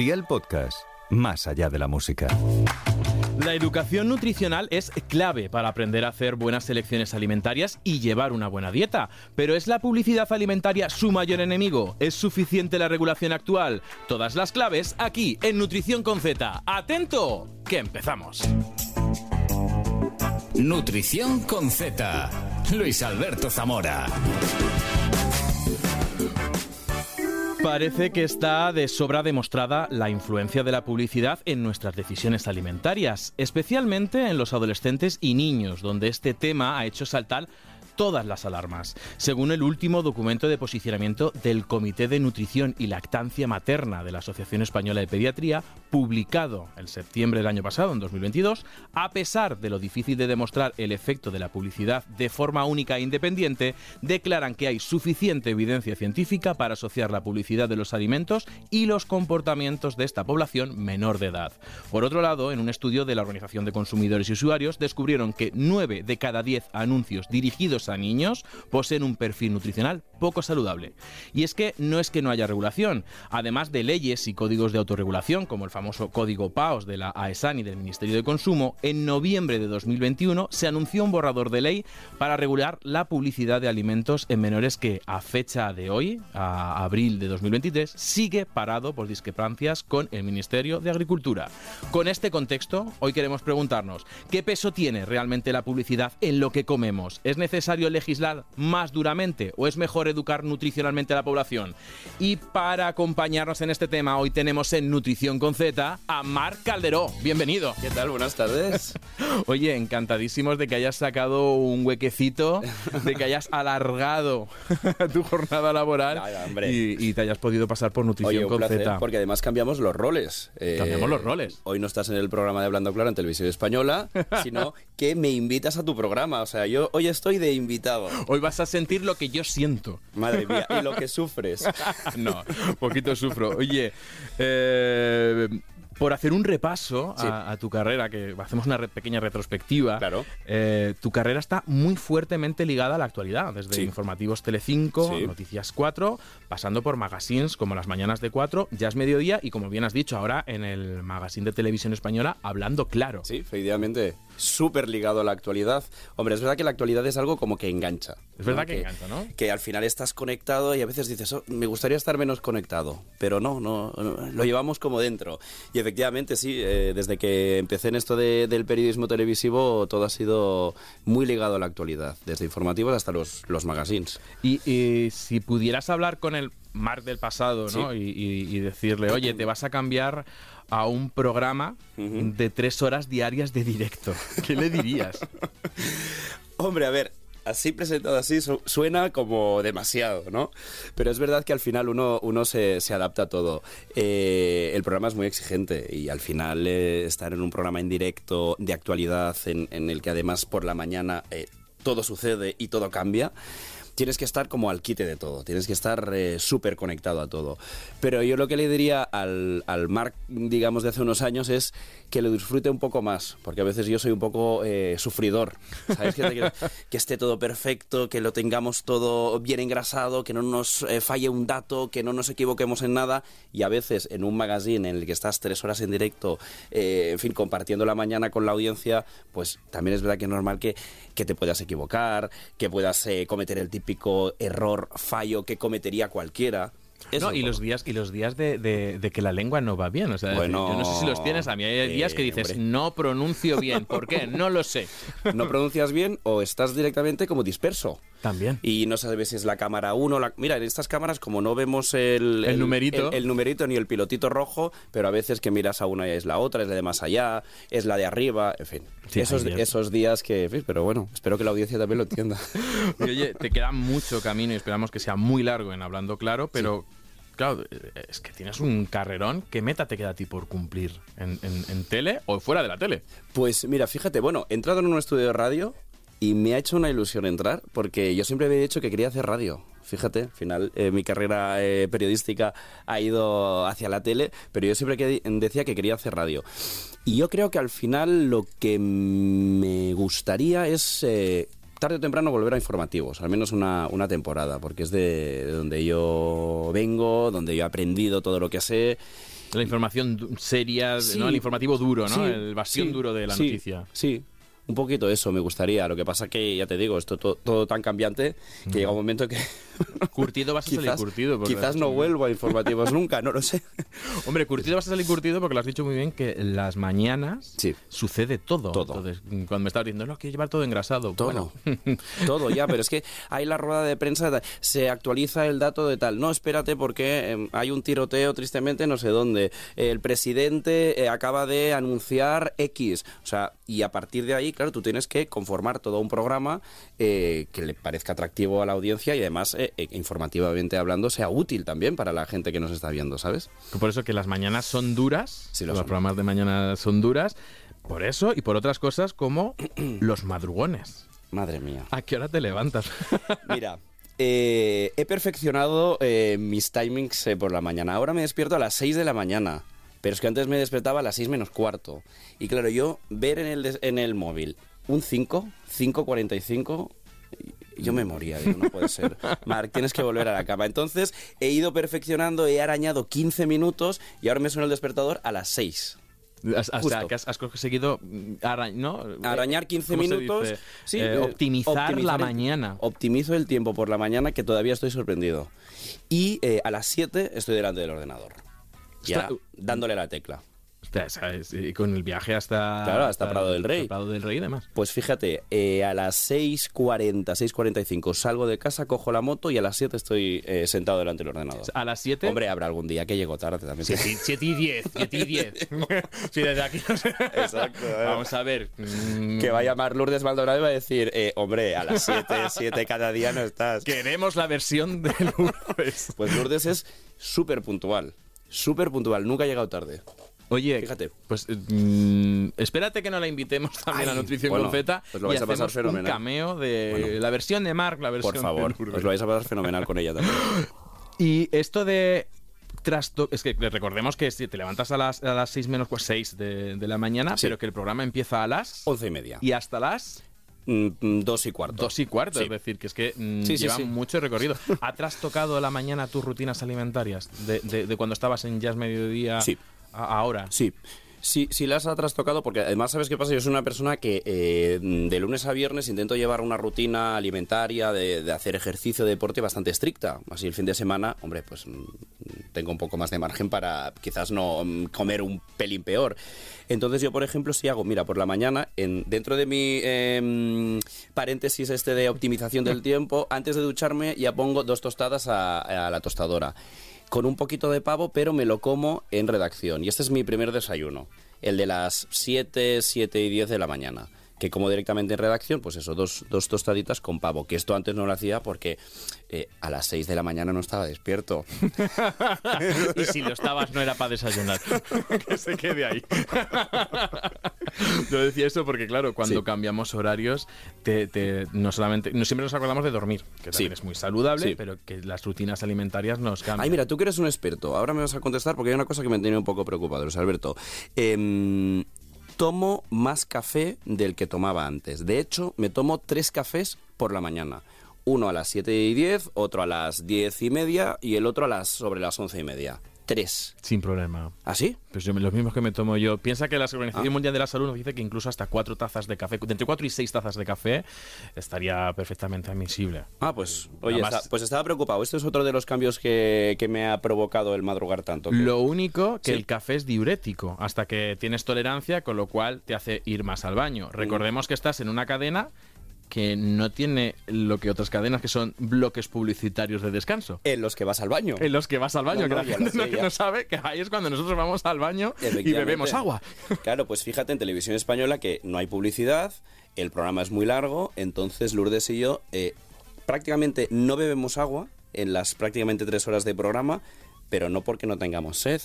Día el podcast, más allá de la música. La educación nutricional es clave para aprender a hacer buenas selecciones alimentarias y llevar una buena dieta. Pero ¿es la publicidad alimentaria su mayor enemigo? ¿Es suficiente la regulación actual? Todas las claves aquí en Nutrición con Z. ¡Atento! Que empezamos. Nutrición con Z. Luis Alberto Zamora. Parece que está de sobra demostrada la influencia de la publicidad en nuestras decisiones alimentarias, especialmente en los adolescentes y niños, donde este tema ha hecho saltar todas las alarmas. Según el último documento de posicionamiento del Comité de Nutrición y Lactancia Materna de la Asociación Española de Pediatría, publicado en septiembre del año pasado, en 2022, a pesar de lo difícil de demostrar el efecto de la publicidad de forma única e independiente, declaran que hay suficiente evidencia científica para asociar la publicidad de los alimentos y los comportamientos de esta población menor de edad. Por otro lado, en un estudio de la Organización de Consumidores y Usuarios, descubrieron que 9 de cada 10 anuncios dirigidos a niños poseen un perfil nutricional poco saludable. Y es que no es que no haya regulación, además de leyes y códigos de autorregulación, como el famoso Código PAOS de la AESAN y del Ministerio de Consumo, en noviembre de 2021 se anunció un borrador de ley para regular la publicidad de alimentos en menores que a fecha de hoy, a abril de 2023, sigue parado por discrepancias con el Ministerio de Agricultura. Con este contexto, hoy queremos preguntarnos, ¿qué peso tiene realmente la publicidad en lo que comemos? ¿Es necesario legislar más duramente o es mejor educar nutricionalmente a la población? Y para acompañarnos en este tema, hoy tenemos en Nutrición con Z a Marc Calderó. Bienvenido. ¿Qué tal? Buenas tardes. Oye, encantadísimos de que hayas sacado un huequecito, de que hayas alargado tu jornada laboral y, y te hayas podido pasar por Nutrición Oye, un con placer, Z. porque además cambiamos los roles. Eh, Cambiamos los roles. Hoy no estás en el programa de Hablando Claro en Televisión Española, sino que me invitas a tu programa. O sea, yo hoy estoy de invitado. Hoy vas a sentir lo que yo siento. Madre mía, y lo que sufres. no, poquito sufro. Oye, eh, por hacer un repaso a, Sí. a tu carrera, que hacemos una re- pequeña retrospectiva, Claro. eh, tu carrera está muy fuertemente ligada a la actualidad, desde Sí. informativos Telecinco, Sí. Noticias 4, pasando por magazines como Las Mañanas de 4, Ya es Mediodía y como bien has dicho ahora en el magazine de televisión española, Hablando Claro. Sí, efectivamente. Súper ligado a la actualidad. Hombre, es verdad que la actualidad es algo como que engancha. Es verdad ¿no? que engancha, ¿no? Que al final estás conectado y a veces dices, "Oh, me gustaría estar menos conectado. Pero no, no, no, lo llevamos como dentro. Y efectivamente, sí, eh, desde que empecé en esto de- del periodismo televisivo, todo ha sido muy ligado a la actualidad. Desde informativos hasta los, los magazines. Y, y si pudieras hablar con el Mark del pasado, ¿no? Sí. Y, y- y decirle, oye, te vas a cambiar a un programa de tres horas diarias de directo. ¿Qué le dirías? Hombre, a ver, así presentado así su- suena como demasiado, ¿no? Pero es verdad que al final uno, uno se, se adapta a todo. Eh, el programa es muy exigente y al final eh, estar en un programa en directo de actualidad en, en el que además por la mañana eh, todo sucede y todo cambia. Tienes que estar como al quite de todo, tienes que estar eh, súper conectado a todo. Pero yo lo que le diría al, al Mark, digamos, de hace unos años es que lo disfrute un poco más, porque a veces yo soy un poco eh, sufridor, ¿sabes? Que, que esté todo perfecto, que lo tengamos todo bien engrasado, que no nos eh, falle un dato, que no nos equivoquemos en nada, y a veces en un magazine en el que estás tres horas en directo, eh, en fin, compartiendo la mañana con la audiencia, pues también es verdad que es normal que, que te puedas equivocar, que puedas eh, cometer el típico error, fallo que cometería cualquiera. Eso No, y los días y los días de, de- de que la lengua no va bien. O sea, Bueno, yo no sé si los tienes. A mí hay días que eh, dices, hombre. no pronuncio bien. ¿Por qué? No lo sé. no pronuncias bien o estás directamente como disperso. También. Y no sabes si es la cámara 1 la... Mira, en estas cámaras como no vemos el... El numerito. El, el numerito ni el pilotito rojo, pero a veces que miras a una y es la otra, es la de más allá, es la de arriba, en fin. Sí, esos, esos días que... Pero bueno, espero que la audiencia también lo entienda. Y, oye, te queda mucho camino y esperamos que sea muy largo en hablando claro, pero claro, eh, es que tienes un carrerón. ¿Qué meta te queda a ti por cumplir? ¿En, en- en tele o fuera de la tele? Pues mira, fíjate, bueno, he entrado en un estudio de radio y me ha hecho una ilusión entrar porque yo siempre había dicho que quería hacer radio. Fíjate, al final eh, mi carrera eh, periodística ha ido hacia la tele, pero yo siempre que- decía que quería hacer radio. Y yo creo que al final lo que me gustaría es eh, tarde o temprano volver a informativos, al menos una, una temporada, porque es de, de donde yo vengo, donde yo he aprendido todo lo que sé. La información seria, Sí. ¿no? El informativo duro, ¿no? Sí, el bastión sí, duro de la noticia. Sí, un poquito eso me gustaría. Lo que pasa que, ya te digo, esto to- todo, tan cambiante que llega un momento que Curtido vas a salir quizás, curtido. porque quizás no vuelvo a informativos nunca, no lo sé. Hombre, curtido vas a salir curtido porque lo has dicho muy bien que las mañanas Sí. sucede todo. Todo. Entonces, cuando me estabas diciendo, no, quiero llevar todo engrasado. Todo, Bueno, todo ya, pero es que hay la rueda de prensa, se actualiza el dato de tal. No, espérate porque em, hay un tiroteo tristemente no sé dónde. El presidente eh, acaba de anunciar X. O sea, y a partir de ahí, claro, tú tienes que conformar todo un programa eh, que le parezca atractivo a la audiencia y además, eh, eh, informativamente hablando, sea útil también para la gente que nos está viendo, ¿sabes? Por eso que las mañanas son duras, Sí, lo los son. programas de mañana son duras, por eso y por otras cosas como los madrugones. Madre mía. ¿A qué hora te levantas? Mira, eh, he perfeccionado mis timings por la mañana. Ahora me despierto a las 6 de la mañana. Pero es que antes me despertaba a las 6 menos cuarto. Y claro, yo ver en el, en el móvil un 5, 5.45, y yo me moría. Digo, no puede ser. Marc, tienes que volver a la cama. Entonces he ido perfeccionando, he arañado 15 minutos y ahora me suena el despertador a las 6. Has- O sea, Justo. que has, has conseguido mm, ara- ¿no? Arañar 15 ¿Cómo se minutos. sí, Eh, eh, optimizar, la el- mañana. Optimizo el tiempo por la mañana que todavía estoy sorprendido. Y eh, a las 7 estoy delante del ordenador. Ya Está- dándole la tecla. ¿sabes? Y con el viaje hasta... Claro, hasta Prado del Rey. hasta Prado del Rey y demás. Pues fíjate, eh, a las 6.40, 6.45 salgo de casa, cojo la moto y a las 7 estoy eh, sentado delante del ordenador. A las 7... Hombre, habrá algún día que llego tarde también. 7 y 10, 7 y 10. sí, desde aquí no sé. Exacto, eh. Vamos a ver. mm, Que va a llamar Lourdes Maldonado y va a decir, eh, hombre, a las 7, 7 cada día no estás. Queremos la versión de Lourdes. Pues Lourdes es súper puntual. Súper puntual, nunca ha llegado tarde. Oye, Fíjate. pues mm, espérate que no la invitemos también Ay, a Nutrición bueno, con Z pues lo y vais a pasar hacemos un fenomenal. cameo de Bueno. la versión de Mark, la versión Por favor, de os lo vais a pasar fenomenal con ella también. Y esto de trasto es que recordemos que si te levantas a las, a las 6 menos pues 6 de, de la mañana, Sí. pero que el programa empieza a las Once y media. y hasta las dos y cuarto. 2 y cuarto, Sí. es decir, que es que mm, Sí, sí, lleva mucho recorrido. ¿Ha trastocado la mañana tus rutinas alimentarias de, de- de cuando estabas en Jazz Mediodía a ahora? Sí. Sí, sí las ha trastocado porque además, ¿sabes qué pasa? Yo soy una persona que eh, de lunes a viernes intento llevar una rutina alimentaria, de, de hacer ejercicio, deporte bastante estricta. Así el fin de semana, hombre, pues mm, tengo un poco más de margen para quizás no mm, comer un pelín peor. Entonces yo, por ejemplo, si hago, mira, por la mañana, en, dentro de mi em, paréntesis este de optimización del tiempo, antes de ducharme ya pongo dos tostadas a, a la tostadora con un poquito de pavo, pero me lo como en redacción. Y este es mi primer desayuno, el de las 7, 7 y 10 de la mañana. Que como directamente en redacción, pues eso, dos, dos tostaditas con pavo. Que esto antes no lo hacía porque eh, a las 6 de la mañana no estaba despierto. y si lo estabas no era para desayunar. que se quede ahí. Yo decía eso porque, claro, cuando Sí. cambiamos horarios, te, te- no solamente, no siempre nos acordamos de dormir, que también Sí. es muy saludable, Sí. pero que las rutinas alimentarias nos cambian. Ay, mira, tú que eres un experto. Ahora me vas a contestar porque hay una cosa que me tiene un poco preocupado, Luis Alberto. Em, tomo más café del que tomaba antes. De hecho, me tomo tres cafés por la mañana. Uno a las 7 y 10, otro a las 10 y media y el otro a las sobre las 11 y media. Tres. Sin problema. ¿Así? Pues yo, los mismos que me tomo yo. Piensa que la Organización Ah. Mundial de la Salud nos dice que incluso hasta cuatro tazas de café, entre cuatro y seis tazas de café, estaría perfectamente admisible. Ah, pues, oye, Además- está- pues estaba preocupado. Este es otro de los cambios que, que me ha provocado el madrugar tanto. que- Lo único que Sí. el café es diurético hasta que tienes tolerancia, con lo cual te hace ir más al baño. Mm. Recordemos que estás en una cadena que no tiene lo que otras cadenas que son bloques publicitarios de descanso. En los que vas al baño. En los que vas al baño, No, que la gente no, sabe que ahí es cuando nosotros vamos al baño y bebemos agua. Claro, pues fíjate en televisión española que no hay publicidad, el programa es muy largo, entonces Lourdes y yo eh, prácticamente no bebemos agua en las prácticamente tres horas de programa, pero no porque no tengamos sed,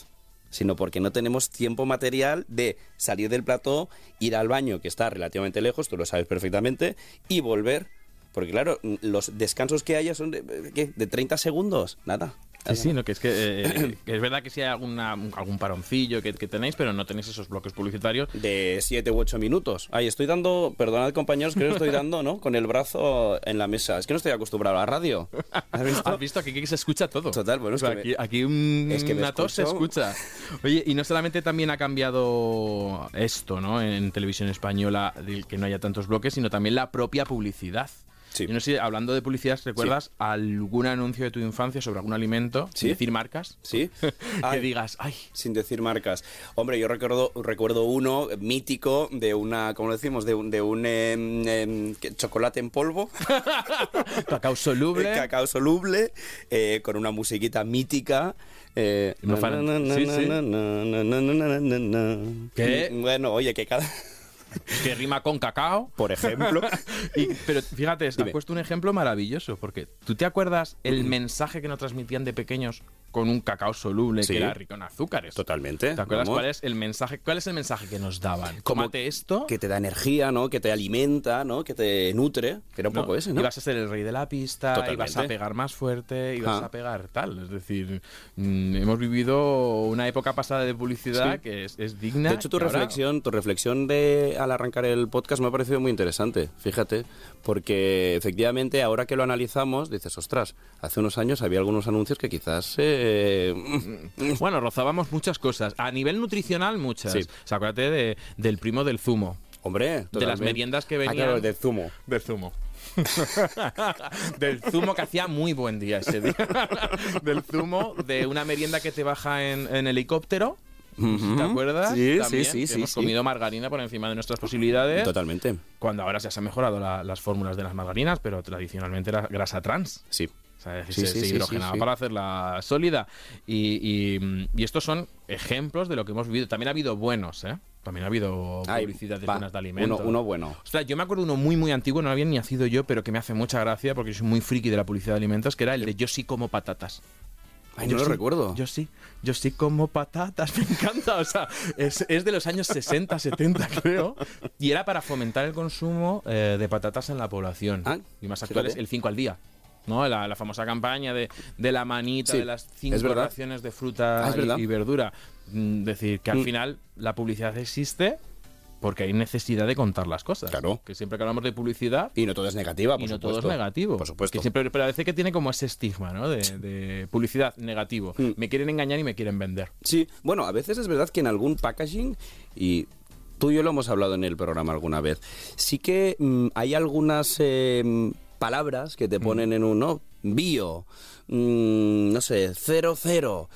sino porque no tenemos tiempo material de salir del plató, ir al baño, que está relativamente lejos, tú lo sabes perfectamente, y volver. Porque claro, los descansos que haya son de, ¿qué? de 30 segundos, nada. Sí, sí, no, que es que, eh, que es verdad que sí hay alguna, algún paroncillo que, que tenéis, pero no tenéis esos bloques publicitarios. De 7 u 8 minutos. Ahí estoy dando, perdonad compañeros, creo que estoy dando, ¿no? Con el brazo en la mesa. Es que no estoy acostumbrado a la radio. ¿Has visto? ¿Has visto? Aquí, aquí se escucha todo. Total, bueno, es O sea, que me- aquí, aquí un, es que una tos se escucha. Oye, y no solamente también ha cambiado esto, ¿no? En televisión española, que no haya tantos bloques, sino también la propia publicidad. Sí. Yo no sé, hablando de publicidad, ¿recuerdas algún anuncio de tu infancia sobre algún alimento? Sí. Sin decir marcas. ¿Sí? que Ay. digas, ay, Sin decir marcas. Hombre, yo recuerdo, recuerdo uno mítico de una, ¿cómo lo decimos? De un, de un em, em, chocolate en polvo, cacao soluble. cacao soluble, eh, con una musiquita mítica. ¿Qué? Bueno, oye, que cada... que rima con cacao. Por ejemplo... Y- pero fíjate, has puesto un ejemplo maravilloso, porque ¿tú te acuerdas el mensaje que nos transmitían de pequeños con un cacao soluble Sí. que era rico en azúcares? Totalmente. ¿Te acuerdas vamos. cuál es el mensaje? ¿Cuál es el mensaje que nos daban? Tómate esto. Que te da energía, ¿no? Que te alimenta, ¿no? Que te nutre. Era un ¿no? poco ese, ¿no? Ibas a ser el rey de la pista, Totalmente. ibas a pegar más fuerte, ibas Ah. a pegar tal. Es decir, mm, hemos vivido una época pasada de publicidad Sí. que es, es digna. De hecho, tu ahora- reflexión, tu reflexión de al arrancar el podcast me ha parecido muy interesante, fíjate, porque efectivamente ahora que lo analizamos dices, ostras, hace unos años había algunos anuncios que quizás eh, Bueno, rozábamos muchas cosas. A nivel nutricional, muchas. Sí. O sea, acuérdate de- del primo del zumo. hombre, De las totalmente. meriendas que Ah, venían. claro, de zumo. Del zumo. del zumo que hacía muy buen día ese día. del zumo, de una merienda que te baja en, en helicóptero. ¿Te acuerdas? Sí, También, sí, sí, que sí, Hemos sí. comido margarina por encima de nuestras posibilidades. Totalmente. Cuando ahora ya se han mejorado la- las fórmulas de las margarinas, pero tradicionalmente era grasa trans. Sí. O sea, es Sí, se, sí, se sí, hidrogenaba sí, para hacerla sólida. Y, y- y estos son ejemplos de lo que hemos vivido. También ha habido buenos, ¿eh? También ha habido Ay, publicidades va, buenas de alimentos. Uno, uno bueno. Ostras, yo me acuerdo uno muy, muy antiguo, no había ni nacido yo, pero que me hace mucha gracia porque soy muy friki de la publicidad de alimentos, que era el de Yo sí como patatas. Ay, Yo no lo sí, recuerdo. Yo sí, yo sí como patatas, me encanta. O sea, es, es de los años 60, 70, creo. Y era para fomentar el consumo eh, de patatas en la población. Ah, y más actuales, fíjate. el 5 al día. ¿No? La, la famosa campaña de, de la manita, Sí, de las cinco raciones de fruta Ah, y- verdura. Mm, decir, que al Mm. final la publicidad existe porque hay necesidad de contar las cosas. Claro. Que siempre que hablamos de publicidad, Y no todo es negativa, por y no supuesto. todo es negativo. Por supuesto. Que siempre parece que tiene como ese estigma, ¿no? De, de publicidad negativo. Mm. Me quieren engañar y me quieren vender. Sí, bueno, a veces es verdad que en algún packaging, y tú y yo lo hemos hablado en el programa alguna vez, sí que hay algunas eh, palabras que te ponen en un, ¿no? Bio, mm, no sé, cero, cero.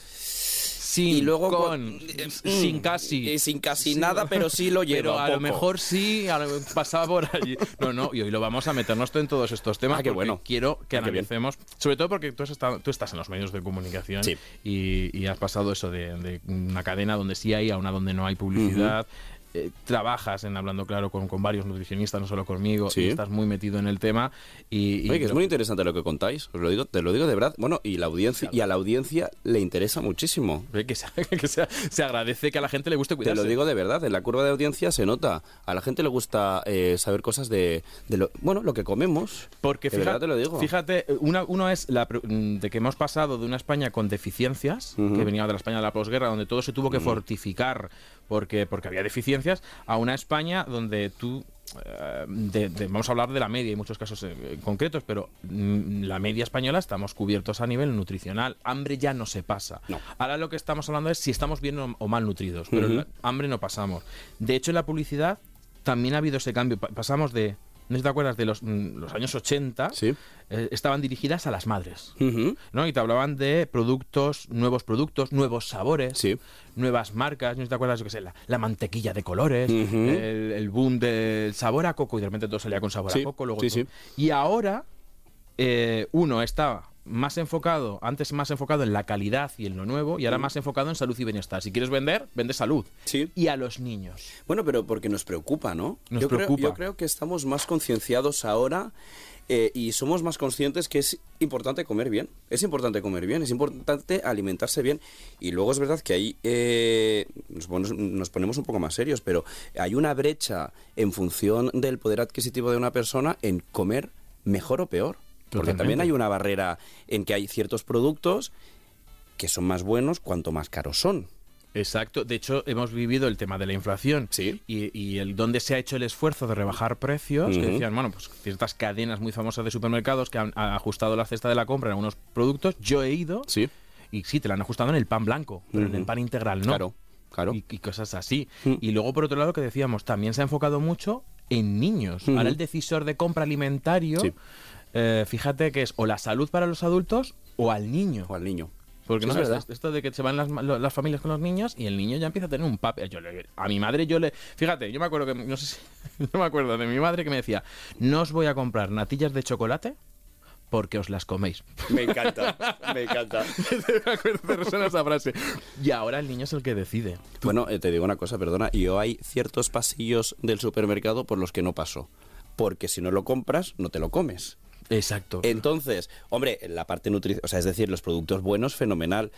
Sin, Y luego con, eh, sin mm, casi. sin casi nada, pero sí lo lleva. Pero a lo mejor sí, a lo- pasaba por allí. No, no, y hoy lo vamos a meternos en todos estos temas Ah, porque bueno. quiero que Ah, analicemos, sobre todo porque tú, has estado- tú estás en los medios de comunicación Sí. y, y has pasado eso de, de una cadena donde sí hay a una donde no hay publicidad. Eh, trabajas en Hablando Claro con, con varios nutricionistas, no solo conmigo, Sí. y estás muy metido en el tema. Y, y Oye, que es muy interesante lo que contáis, os lo digo, te lo digo de verdad. Bueno, y la audiencia y a la audiencia le interesa muchísimo. Que, se, que se- se agradece que a la gente le guste Te cuidarse. lo digo de verdad, en la curva de audiencia se nota. A la gente le gusta eh, saber cosas de, de lo, bueno, lo que comemos. Porque De fíjate, verdad te lo digo. fíjate, una- uno es la, mm, de que hemos pasado de una España con deficiencias, Ujú. que venía de la España de la posguerra, donde todo se tuvo que fortificar porque, porque había deficiencias, a una España donde tú eh, de- de- vamos a hablar de la media, hay muchos casos eh, concretos, pero mm, la media española estamos cubiertos a nivel nutricional. Hambre ya no se pasa. No. Ahora lo que estamos hablando es si estamos bien o, mal nutridos, pero hambre no pasamos. De hecho, en la publicidad también ha habido ese cambio. Pa- pasamos de, no sé si te acuerdas, de los, mm, los años 80, Sí. eh, estaban dirigidas a las madres. ¿no? Y te hablaban de productos, nuevos productos, nuevos sabores, Sí. nuevas marcas. No sé si te acuerdas, yo qué sé, la, la mantequilla de colores, el, el boom del sabor a coco, y de repente todo salía con sabor Sí, a coco. Luego. Y ahora, eh, uno estaba más enfocado, antes más enfocado en la calidad y en lo nuevo, y ahora más enfocado en salud y bienestar. Si quieres vender, vende salud. Sí. Y a los niños. Bueno, pero porque nos preocupa, ¿no? Nos yo, preocupa. Creo, yo creo que estamos más concienciados ahora eh, y somos más conscientes que es importante comer bien. Es importante comer bien, es importante alimentarse bien. Y luego es verdad que ahí eh, nos, ponemos, nos ponemos un poco más serios, pero hay una brecha en función del poder adquisitivo de una persona en comer mejor o peor. Porque Totalmente. también hay una barrera en que hay ciertos productos que son más buenos cuanto más caros son. Exacto. De hecho, hemos vivido el tema de la inflación Sí. y, y el donde se ha hecho el esfuerzo de rebajar precios. Que decían, bueno, pues ciertas cadenas muy famosas de supermercados que han, han ajustado la cesta de la compra en algunos productos. Yo he ido Sí. y sí, te la han ajustado en el pan blanco, pero en el pan integral no. Claro, claro. Y, y cosas así. Mm. Y luego, por otro lado, que decíamos, también se ha enfocado mucho en niños. Ahora el decisor de compra alimentario, Sí. Eh, fíjate que es o la salud para los adultos o al niño. O al niño. Porque Sí, no es verdad. esto de que se van las, las familias con los niños y el niño ya empieza a tener un papel. Yo le- a mi madre yo le... Fíjate, yo me acuerdo que... No sé si... Yo me acuerdo de mi madre que me decía, no os voy a comprar natillas de chocolate porque os las coméis. Me encanta, me encanta. me acuerdo de esa frase. Y ahora el niño es el que decide. Bueno, eh, te digo una cosa, perdona. Yo hay ciertos pasillos del supermercado por los que no paso. Porque si no lo compras, no te lo comes. Exacto. Entonces, hombre, la parte nutricional, o sea, es decir, los productos buenos, fenomenal.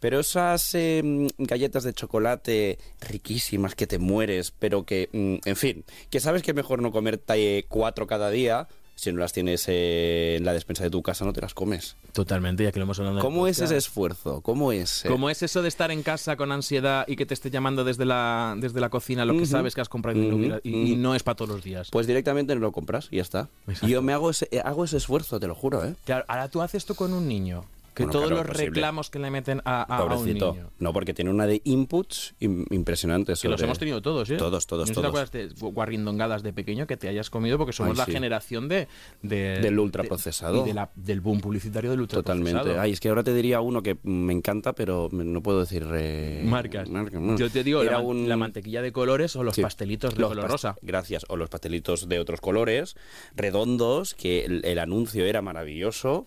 Pero esas eh, galletas de chocolate riquísimas que te mueres, pero que, mm, en fin, que sabes que es mejor no comerte cuatro cada día, si no las tienes eh, en la despensa de tu casa, no te las comes. Totalmente, ya que lo hemos hablado. ¿Cómo es ese esfuerzo? ¿Cómo es? eh? ¿Cómo es eso de estar en casa con ansiedad y que te esté llamando desde la, desde la cocina lo que sabes que has comprado Ujú, hubiera- y, y no es para todos los días? Pues directamente no lo compras y ya está. Exacto. Y yo me hago ese, eh, hago ese esfuerzo, te lo juro, ¿eh? Claro, ahora tú haces esto con un niño. Que Bueno, todos claro, los posible. reclamos que le meten a, a- a un niño. No, porque tiene una de inputs im- impresionantes. Que los hemos tenido todos, ¿eh? Todos, todos, No todos. te acuerdas de guarrindongadas de pequeño que te hayas comido porque somos Ay, la sí. generación de, de- Del de- ultraprocesado. y de la- del boom publicitario del ultraprocesado. Totalmente. Ay, es que ahora te diría uno que me encanta, pero no puedo decir... eh, Marcas. marca, no. Yo te digo, la, Era man- un- la mantequilla de colores o los Sí. pastelitos de Los color rosa. Gracias. O los pastelitos de otros colores, redondos, que el, el anuncio era maravilloso.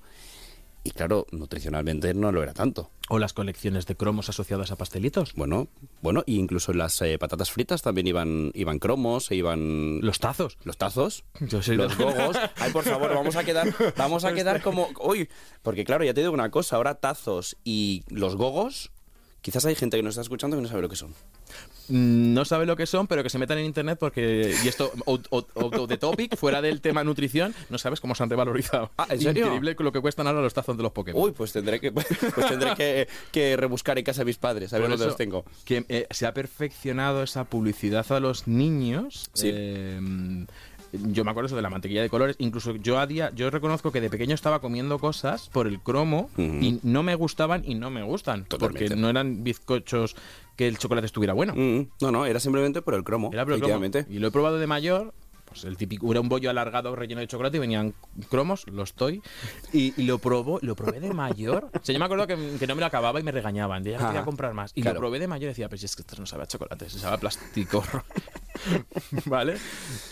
Y claro, nutricionalmente no lo era tanto. O las colecciones de cromos asociadas a pastelitos. Bueno, bueno, y incluso las eh, patatas fritas también iban, iban cromos, e iban Los tazos. los tazos, Yo soy los de- gogos. Ay, por favor, vamos a quedar, vamos a quedar como, uy, porque claro, ya te digo una cosa, ahora tazos y los gogos, quizás hay gente que nos está escuchando que no sabe lo que son. Mm, No sabe lo que son, pero que se metan en internet porque, y esto, out, out- out of the topic, fuera del tema nutrición, no sabes cómo se han revalorizado. Ah, ¿en serio? Increíble lo que cuestan ahora los tazos de los Pokémon. Uy, pues tendré que, pues tendré que, que rebuscar en casa de mis padres, a ver dónde los tengo. Que eh, se ha perfeccionado esa publicidad a los niños. Sí. eh, yo me acuerdo eso de la mantequilla de colores. Incluso yo a día, yo reconozco que de pequeño estaba comiendo cosas por el cromo y no me gustaban y no me gustan. Totalmente. Porque no eran bizcochos que el chocolate estuviera bueno. Mm, no, no, era simplemente por el cromo, Era por el cromo. Y lo he probado de mayor. Pues el típico, era un bollo alargado relleno de chocolate y venían cromos, los estoy. Y, y lo probó, lo probé de mayor. O sea, yo me acuerdo que, que no me lo acababa y me regañaban. Ya Ajá. quería comprar más. Y Claro. lo probé de mayor y decía, pues es que esto no sabe a chocolate, se sabe a plástico. ¿Vale?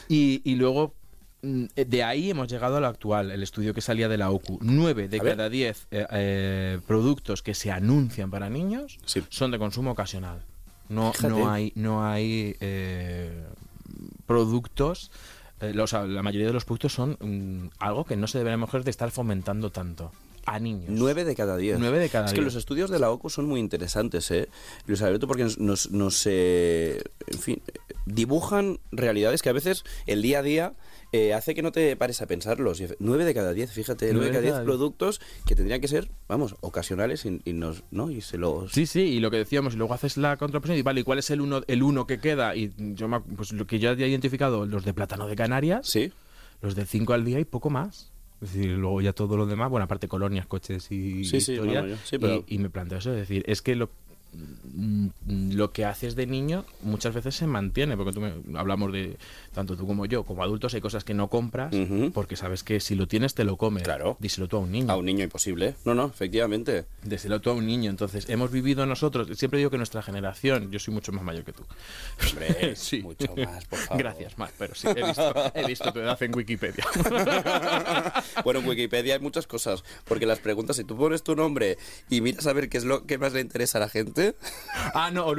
Y, y luego, mm, de ahí hemos llegado a lo actual, el estudio que salía de la OCU. Nueve de A ver. cada diez eh, eh, productos que se anuncian para niños Sí. son de consumo ocasional. No, Fíjate. no hay, no hay eh, productos. eh, los- la mayoría de los productos son mm, algo que no se debería mejor de estar fomentando tanto a niños. Nueve de cada diez. Nueve de cada es que los estudios de la OCU son muy interesantes, ¿eh? Luis Alberto, porque nos, nos, nos, eh, en fin, dibujan realidades que a veces el día a día eh, hace que no te pares a pensarlos. Y efe- Nueve de cada diez, fíjate, nueve de cada diez productos que tendrían que ser, vamos, ocasionales y, y nos, ¿no? Y se los... Sí, sí, y lo que decíamos, y luego haces la contraposición y vale, ¿y cuál es el uno, el uno que queda? Y yo me pues lo que yo había identificado, los de plátano de Canarias, Sí, los de 5 al día y poco más. Es decir, luego ya todo lo demás, bueno, aparte colonias, coches y Sí, sí, historias, no, no, yo- sí, pero- y, y me planteo eso, es decir, es que lo, lo que haces de niño muchas veces se mantiene, porque tú me, hablamos de, tanto tú como yo, como adultos, hay cosas que no compras Ujú. porque sabes que si lo tienes te lo comes. Claro. Díselo tú a un niño. a un niño imposible. No, no, efectivamente. Díselo tú a un niño. Entonces, hemos vivido nosotros, siempre digo que nuestra generación, yo soy mucho más mayor que tú. Hombre, Sí. mucho más, por favor. Gracias, más, pero sí, he visto, he visto tu edad en Wikipedia. Bueno, en Wikipedia hay muchas cosas, porque las preguntas, si tú pones tu nombre y miras a ver qué es lo que más le interesa a la gente, ah, no. o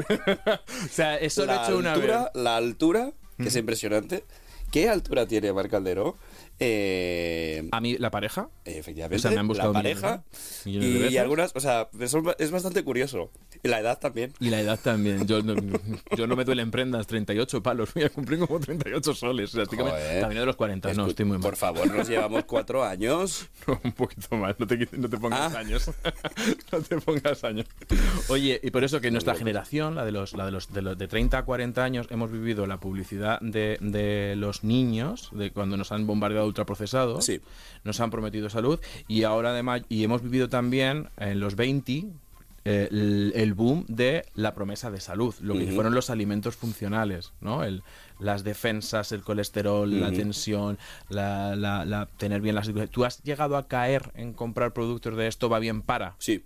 sea, eso lo he la hecho una altura, vez. la altura, que es impresionante. ¿Qué altura tiene Mar Caldero? Eh, A mí, la pareja. efectivamente, O sea, me han buscado la pareja y, algunas, o sea, es bastante curioso. Y la edad también. Y la edad también. Yo no, yo no me duelen prendas, 38 palos. Voy a cumplir como 38 soles. O sea, estoy cami- Joder. camino de los 40. No, estoy muy mal. Por favor, nos llevamos cuatro años. No, un poquito más, no te, no te pongas Ah. años. no te pongas años. Oye, y por eso que nuestra generación, la de los, la de los, de los de 30 a 40 años, hemos vivido la publicidad de, de los niños, de cuando nos han bombardeado ultraprocesados, Sí. nos han prometido salud, y ahora además, y hemos vivido también en los 20 eh, el, el boom de la promesa de salud, lo que fueron los alimentos funcionales, ¿no? El, las defensas, el colesterol, la tensión, la, la- la- tener bien las... ¿Tú has llegado a caer en comprar productos de esto va bien para? Sí,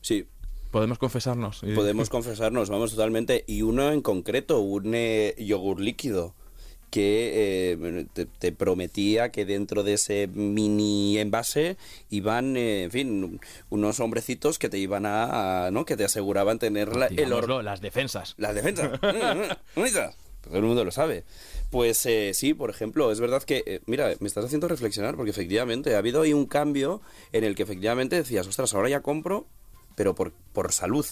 sí. Podemos confesarnos. Podemos confesarnos, vamos totalmente. Y uno en concreto, un eh, yogur líquido que eh, te, te prometía que dentro de ese mini envase iban, eh, en fin, unos hombrecitos que te iban a, a- ¿no? Que te aseguraban tener la, el or- Digámoslo, las defensas. las defensas. Mm, mm, bonita. Todo el mundo lo sabe. Pues eh, sí, por ejemplo, es verdad que, eh, mira, me estás haciendo reflexionar porque efectivamente ha habido ahí un cambio en el que efectivamente decías, ostras, ahora ya compro, pero por, por salud.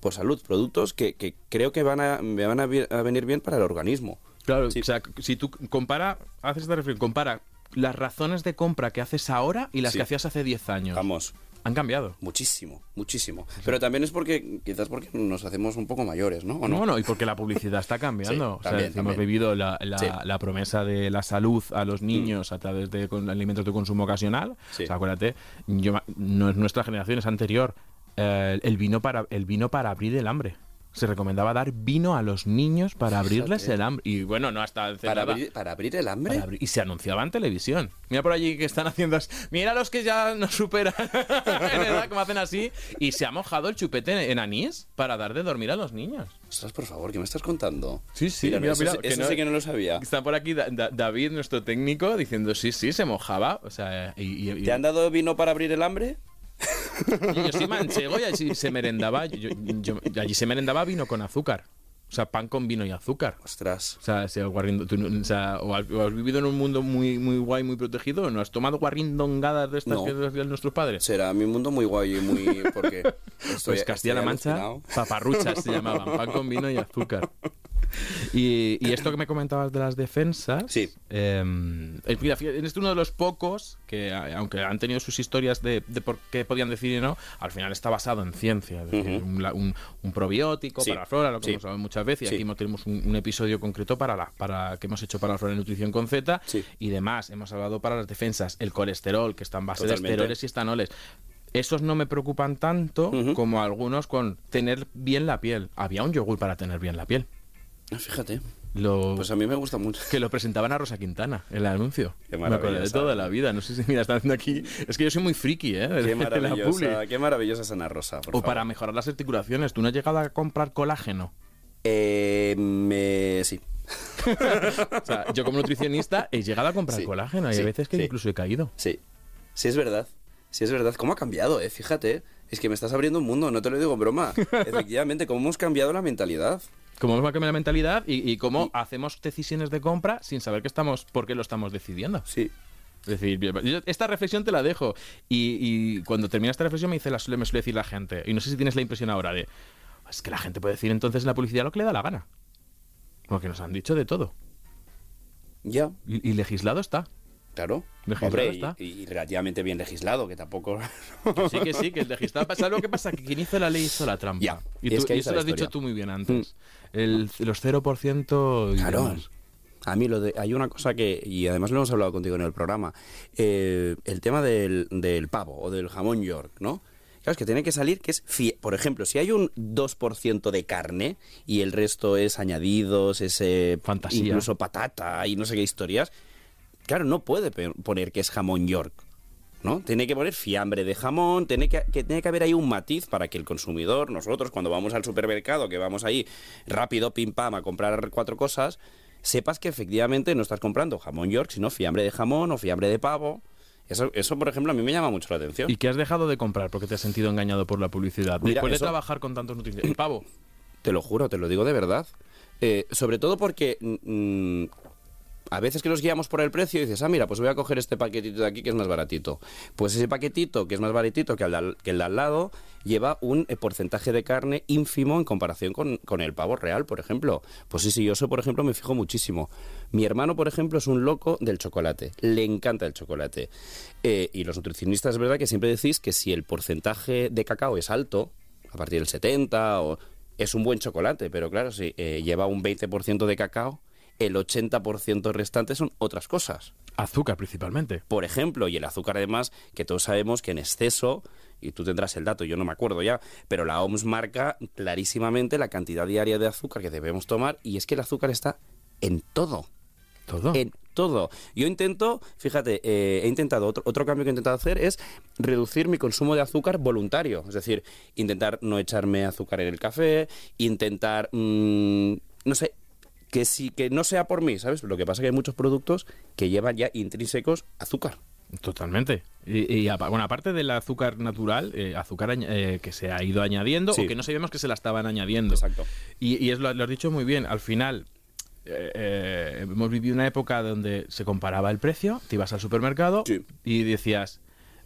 Por salud, productos que, que creo que van a, me van a, a venir bien para el organismo. Claro, Sí. o sea, si tú compara, haces esta reflexión, compara las razones de compra que haces ahora y las Sí. que hacías hace 10 años. Vamos, Han cambiado. muchísimo, muchísimo. Pero también es porque, quizás porque nos hacemos un poco mayores, ¿no? ¿O No, no, y porque la publicidad está cambiando. Sí, o sea, también, si hemos vivido la, la- Sí. la promesa de la salud a los niños a través de alimentos de consumo ocasional. Sí. O sea, acuérdate, yo, no es nuestra generación, es anterior. eh, el, vino para, el vino para abrir el hambre. Se recomendaba dar vino a los niños para abrirles el hambre. Y bueno, no hasta ¿Para abrir, ¿Para abrir el hambre? Y se anunciaba en televisión. Mira por allí que están haciendo. Mira los que ya nos superan en edad, como hacen así. Y se ha mojado el chupete en anís para dar de dormir a los niños. Ostras, por favor, ¿qué me estás contando? Sí, sí, mira, eso, mira, sí- que eso no- sí que no lo sabía. Está por aquí Da- Da- David, nuestro técnico, diciendo sí, sí, se mojaba. O sea, y, y- y- ¿Te han dado vino para abrir el hambre? Y yo soy manchego y allí se merendaba. yo- yo- allí se merendaba vino con azúcar. O sea, pan con vino y azúcar. Ostras. O sea, si guarrindo- tú o, sea, o has, o has vivido en un mundo muy, muy guay, muy protegido, o no has tomado guarrindongadas de estas No. que hacían nuestros padres. Será mi mundo muy guay y muy... porque estoy, Pues Castilla-La Mancha, paparruchas se llamaban, pan con vino y azúcar. Y, y esto que me comentabas de las defensas, Sí. eh, mira, fíjate, este es uno de los pocos que, aunque han tenido sus historias de, de por qué podían decir y no, al final está basado en ciencia. Es decir, Ujú. un, la- un- un probiótico Sí. para la flora, lo que Sí. hemos hablado muchas veces, y aquí mo- tenemos un, un episodio concreto para la para que hemos hecho para la flora y nutrición con Z, y demás. Hemos hablado para las defensas, el colesterol, que está en base Totalmente. de esteroles y estanoles. Esos no me preocupan tanto como algunos con tener bien la piel. Había un yogur para tener bien la piel. Ah, Fíjate. Lo, Pues a mí me gusta mucho. que lo presentaban a Rosa Quintana en el anuncio. Qué me acordé de toda la vida. No sé si mira, están haciendo aquí. Es que yo soy muy friki, ¿eh? Qué maravillosa, qué maravillosa es Ana Rosa, por O para mejorar las articulaciones. ¿Tú no has llegado a comprar colágeno? Eh, me... Sí. O sea, yo como nutricionista he llegado a comprar Sí, colágeno y sí, hay veces que sí. incluso he caído. Sí. Sí, es verdad. Sí, es verdad. ¿Cómo ha cambiado, eh? Fíjate. Es que me estás abriendo un mundo, no te lo digo en broma. Efectivamente, cómo hemos cambiado la mentalidad. Cómo hemos cambiado la mentalidad y, y cómo hacemos decisiones de compra sin saber que estamos, por qué lo estamos decidiendo. Sí. Es decir, esta reflexión te la dejo. Y, y cuando termina esta reflexión me, dice la, suele- me suele decir la gente, y no sé si tienes la impresión ahora de, es que la gente puede decir entonces en la publicidad lo que le da la gana. Porque nos han dicho de todo. Ya, Y, y legislado está. claro. Legislado Hombre, está. y, y relativamente bien legislado, que tampoco... Que sí, que sí, que el legislado pasa. lo que pasa? Que quien hizo la ley hizo la trampa. Ya, Y, es tú- que está eso lo has dicho historia. Mm. tú muy bien antes. El, los 0% y Claro. demás. A mí lo de, hay una cosa que, y además lo hemos hablado contigo en el programa, eh, el tema del, del pavo o del jamón york, ¿no? Claro, es que tiene que salir que es, por ejemplo, si hay un 2% de carne y el resto es añadidos, es eh, Fantasía. incluso patata y no sé qué historias, claro, no puede poner que es jamón york. ¿No? Tiene que poner fiambre de jamón, tiene que, que tiene que haber ahí un matiz para que el consumidor, nosotros cuando vamos al supermercado, que vamos ahí rápido, pim pam, a comprar cuatro cosas, sepas que efectivamente no estás comprando jamón york, sino fiambre de jamón o fiambre de pavo. Eso, eso por ejemplo, a mí me llama mucho la atención. ¿Y qué has dejado de comprar porque te has sentido engañado por la publicidad? Mira, Después eso- de trabajar con tantos nutrientes. El pavo. Te lo juro, te lo digo de verdad. Eh, sobre todo porque mm, a veces que nos guiamos por el precio y dices, ah, mira, pues voy a coger este paquetito de aquí que es más baratito. Pues ese paquetito que es más baratito que el de al, que el de al lado lleva un eh, porcentaje de carne ínfimo en comparación con, con el pavo real, por ejemplo. Pues sí, sí, yo eso, por ejemplo, me fijo muchísimo. Mi hermano, por ejemplo, es un loco del chocolate. Le encanta el chocolate. Eh, y los nutricionistas, es verdad que siempre decís que si el porcentaje de cacao es alto, a partir del 70, o, es un buen chocolate, pero claro, si eh, lleva un 20% de cacao, el 80% restante son otras cosas. Azúcar principalmente. Por ejemplo, y el azúcar además, que todos sabemos que en exceso, y tú tendrás el dato, yo no me acuerdo ya, pero la OMS marca clarísimamente la cantidad diaria de azúcar que debemos tomar, y es que el azúcar está en todo. Todo. En todo. Yo intento, fíjate, eh, he intentado, otro, otro cambio que he intentado hacer es reducir mi consumo de azúcar voluntario. Es decir, intentar no echarme azúcar en el café, intentar, mm, no sé, que, si, que no sea por mí, ¿sabes? Lo que pasa es que hay muchos productos que llevan ya intrínsecos azúcar. Totalmente. Y, bueno, aparte del azúcar natural, eh, azúcar eh, que se ha ido añadiendo Sí. o que no sabíamos que se la estaban añadiendo. Exacto. Y, y es lo, lo has dicho muy bien. Al final, eh, eh, hemos vivido una época donde se comparaba el precio, te ibas al supermercado Sí. y decías,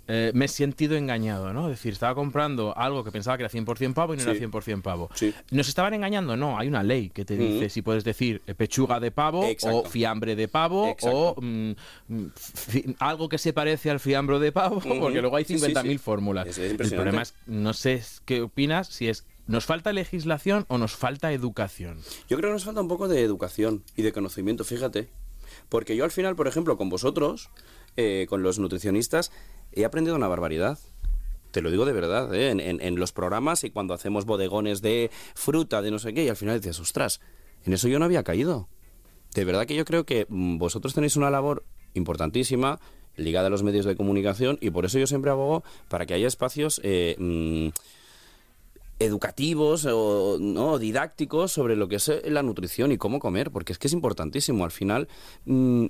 eh, me he sentido engañado, ¿no? Es decir, estaba comprando algo que pensaba que era 100% pavo y no Sí. era 100% pavo. Sí. ¿Nos estaban engañando? No, hay una ley que te dice Ujú. si puedes decir eh, pechuga de pavo Exacto. o fiambre de pavo Exacto. o mm, mm, algo que se parece al fiambro de pavo, porque luego hay Sí, sí, 50.000 sí. fórmulas. Es- el problema es, no sé qué opinas, si es, ¿nos falta legislación o nos falta educación? Yo creo que nos falta un poco de educación y de conocimiento, fíjate. Porque yo al final, por ejemplo, con vosotros, eh, con los nutricionistas, he aprendido una barbaridad. Te lo digo de verdad, ¿eh? en, los programas y cuando hacemos bodegones de fruta, de no sé qué, y al final dices, ostras, en eso yo no había caído. De verdad que yo creo que mm, vosotros tenéis una labor importantísima ligada a los medios de comunicación y por eso yo siempre abogo para que haya espacios eh, mm, educativos o no didácticos sobre lo que es eh, la nutrición y cómo comer, porque es que es importantísimo. Al final, mm,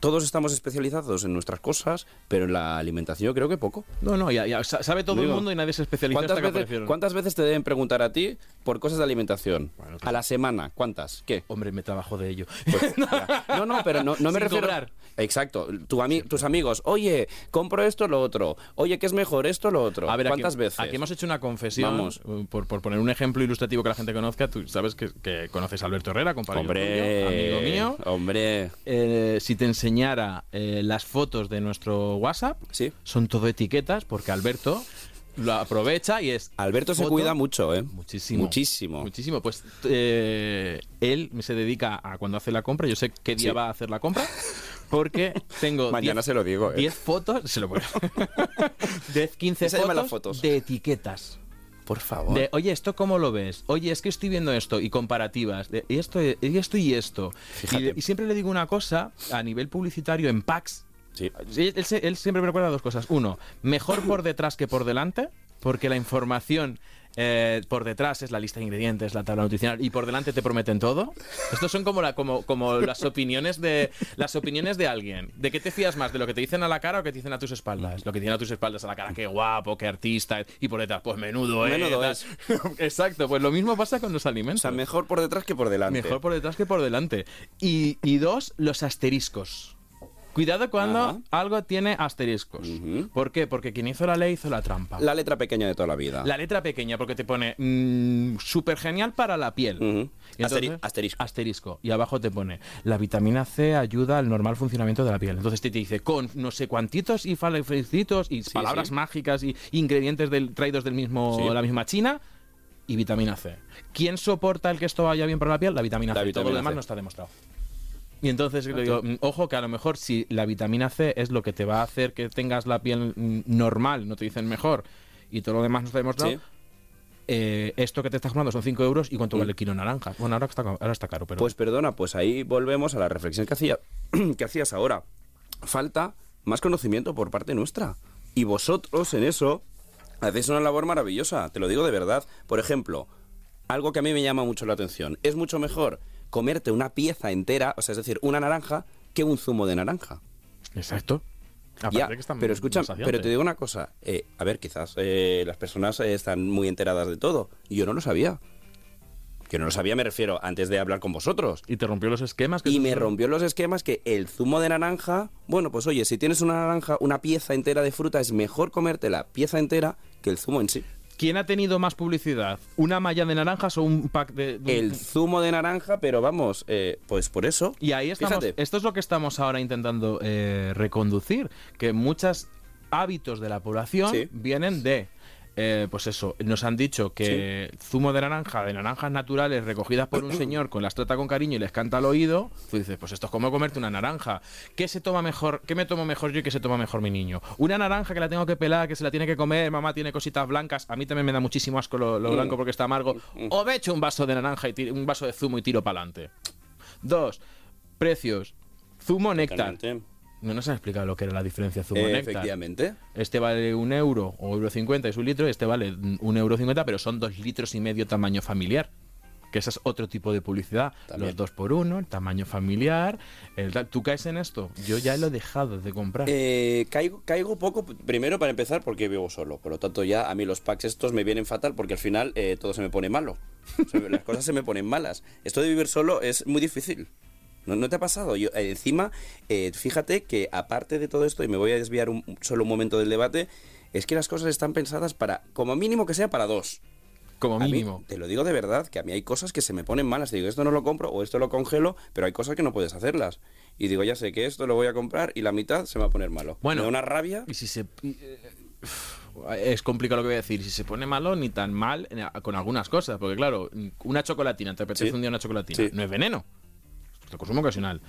todos estamos especializados en nuestras cosas, pero en la alimentación yo creo que poco. No, no, ya, ya sa- sabe todo el mundo y nadie se especializa ¿Cuántas hasta veces, cuántas veces te deben preguntar a ti por cosas de alimentación? Bueno, a la semana, ¿cuántas? ¿Qué? Hombre, me trabajo de ello. Pues. No, no, pero no, no me Sin refiero. cobrar. Exacto. Tu ami- tus amigos, oye, compro esto, lo otro. Oye, ¿qué es mejor esto, lo otro? A ver, ¿Cuántas aquí, veces? Aquí hemos hecho una confesión. Vamos. eh, Por, por poner un ejemplo ilustrativo que la gente conozca, tú sabes que, que conoces a Alberto Herrera, compañero Hombre, tuyo, amigo mío. Hombre. Eh, si te enseñara eh, las fotos de nuestro WhatsApp, Sí. son todo etiquetas, porque Alberto lo aprovecha y es. Alberto se cuida mucho, ¿eh? Muchísimo. Muchísimo. Muchísimo. Pues eh, él se dedica a cuando hace la compra. Yo sé qué día Sí. va a hacer la compra. Porque tengo. Mañana 10 se lo digo, ¿eh? 10 fotos. Se lo a- 10, 15 Esa llama fotos, las fotos. de etiquetas. Por favor. De, oye, ¿esto cómo lo ves? Oye, es que estoy viendo esto y comparativas. De, y esto y esto y esto. Y, y siempre le digo una cosa a nivel publicitario en packs. Sí. Él, siempre me recuerda dos cosas. Uno, mejor por detrás que por delante, porque la información eh, por detrás es la lista de ingredientes, la tabla nutricional, y por delante te prometen todo. Estos son como, la, como, como las opiniones de las opiniones de alguien. ¿De qué te fías más? ¿De lo que te dicen a la cara o que te dicen a tus espaldas? Lo que te dicen a tus espaldas a la cara, qué guapo, qué artista, y por detrás, pues menudo, eh, Menudo es. Exacto, pues lo mismo pasa con los alimentos. O sea, mejor por detrás que por delante. Mejor por detrás que por delante. Y, y dos, los asteriscos. Cuidado cuando Ajá. algo tiene asteriscos. ¿Por qué? Porque quien hizo la ley hizo la trampa. La letra pequeña de toda la vida. La letra pequeña, porque te pone súper genial para la piel. Y entonces- Asteri- asterisco. Asterisco. Y abajo te pone, la vitamina C ayuda al normal funcionamiento de la piel. Entonces te, te dice, con no sé cuantitos y falecitos y palabras sí. mágicas y ingredientes del, traídos del mismo, Sí. la misma China y vitamina C. ¿Quién soporta el que esto vaya bien para la piel? La vitamina La C. Todo lo vitamina demás C. no está demostrado. Y entonces le digo, mm, ojo que a lo mejor si la vitamina C es lo que te va a hacer que tengas la piel mm, normal, no te dicen mejor, y todo lo demás no está demostrado, Sí. eh, esto que te estás comprando son 5 euros y cuánto vale el kilo naranja. Bueno, ahora está, ahora está caro, pero... Pues perdona, pues ahí volvemos a la reflexión que, hacía, que hacías ahora. Falta más conocimiento por parte nuestra. Y vosotros en eso hacéis una labor maravillosa, te lo digo de verdad. Por ejemplo, algo que a mí me llama mucho la atención. Es mucho mejor comerte una pieza entera, o sea, es decir, una naranja, que un zumo de naranja. Exacto. Aparte Ya, que está pero escucha, pero te digo una cosa. eh, a ver, quizás eh, las personas eh, están muy enteradas de todo. y Yo no lo sabía. Que no lo sabía, me refiero, antes de hablar con vosotros. Y te rompió los esquemas. que Y me rompió los esquemas que el zumo de naranja, bueno, pues oye, si tienes una naranja, una pieza entera de fruta, es mejor comerte la pieza entera que el zumo en sí. ¿Quién ha tenido más publicidad? ¿Una malla de naranjas o un pack de.? de- El zumo de naranja, pero vamos, eh, pues por eso. Y ahí estamos. Fíjate. Esto es lo que estamos ahora intentando eh, reconducir. Que muchos hábitos de la población Sí. vienen de. Eh, pues eso, nos han dicho que zumo de naranja, de naranjas naturales recogidas por un señor con las trata con cariño y les canta al oído, tú dices, pues esto es como comerte una naranja. ¿Qué se toma mejor? ¿Qué me tomo mejor yo y qué se toma mejor mi niño? Una naranja que la tengo que pelar, que se la tiene que comer, mamá tiene cositas blancas, a mí también me da muchísimo asco lo, lo blanco porque está amargo. O me echo un vaso de naranja y tiro- un vaso de zumo y tiro para adelante. Dos, precios. Zumo néctar. Totalmente. No nos han explicado lo que era la diferencia zumo Eh, efectivamente. Este vale un euro o euro cincuenta, es un litro, y este vale un euro cincuenta, pero son dos litros y medio tamaño familiar. Que ese es otro tipo de publicidad. También. Los dos por uno, el tamaño familiar. el. ¿Tú caes en esto? Yo ya lo he dejado de comprar. Eh, caigo, caigo poco, primero para empezar, porque vivo solo. Por lo tanto, ya a mí los packs estos me vienen fatal porque al final eh, todo se me pone malo. O sea, las cosas se me ponen malas. Esto de vivir solo es muy difícil. ¿No, no te ha pasado? Yo, eh, encima, eh, fíjate que aparte de todo esto, y me voy a desviar un, solo un momento del debate, es que las cosas están pensadas para, como mínimo que sea para dos. Como mí, mínimo. te lo digo de verdad, que a mí hay cosas que se me ponen malas. Te digo, esto no lo compro o esto lo congelo, pero hay cosas que no puedes hacerlas. Y digo, ya sé que esto lo voy a comprar y la mitad se me va a poner malo. Bueno. Me da una rabia. Y si se. eh, Es complicado lo que voy a decir. Si se pone malo, ni tan mal con algunas cosas. Porque, claro, una chocolatina, te apetece Sí. un día una chocolatina. Sí. No es veneno. De consumo ocasional.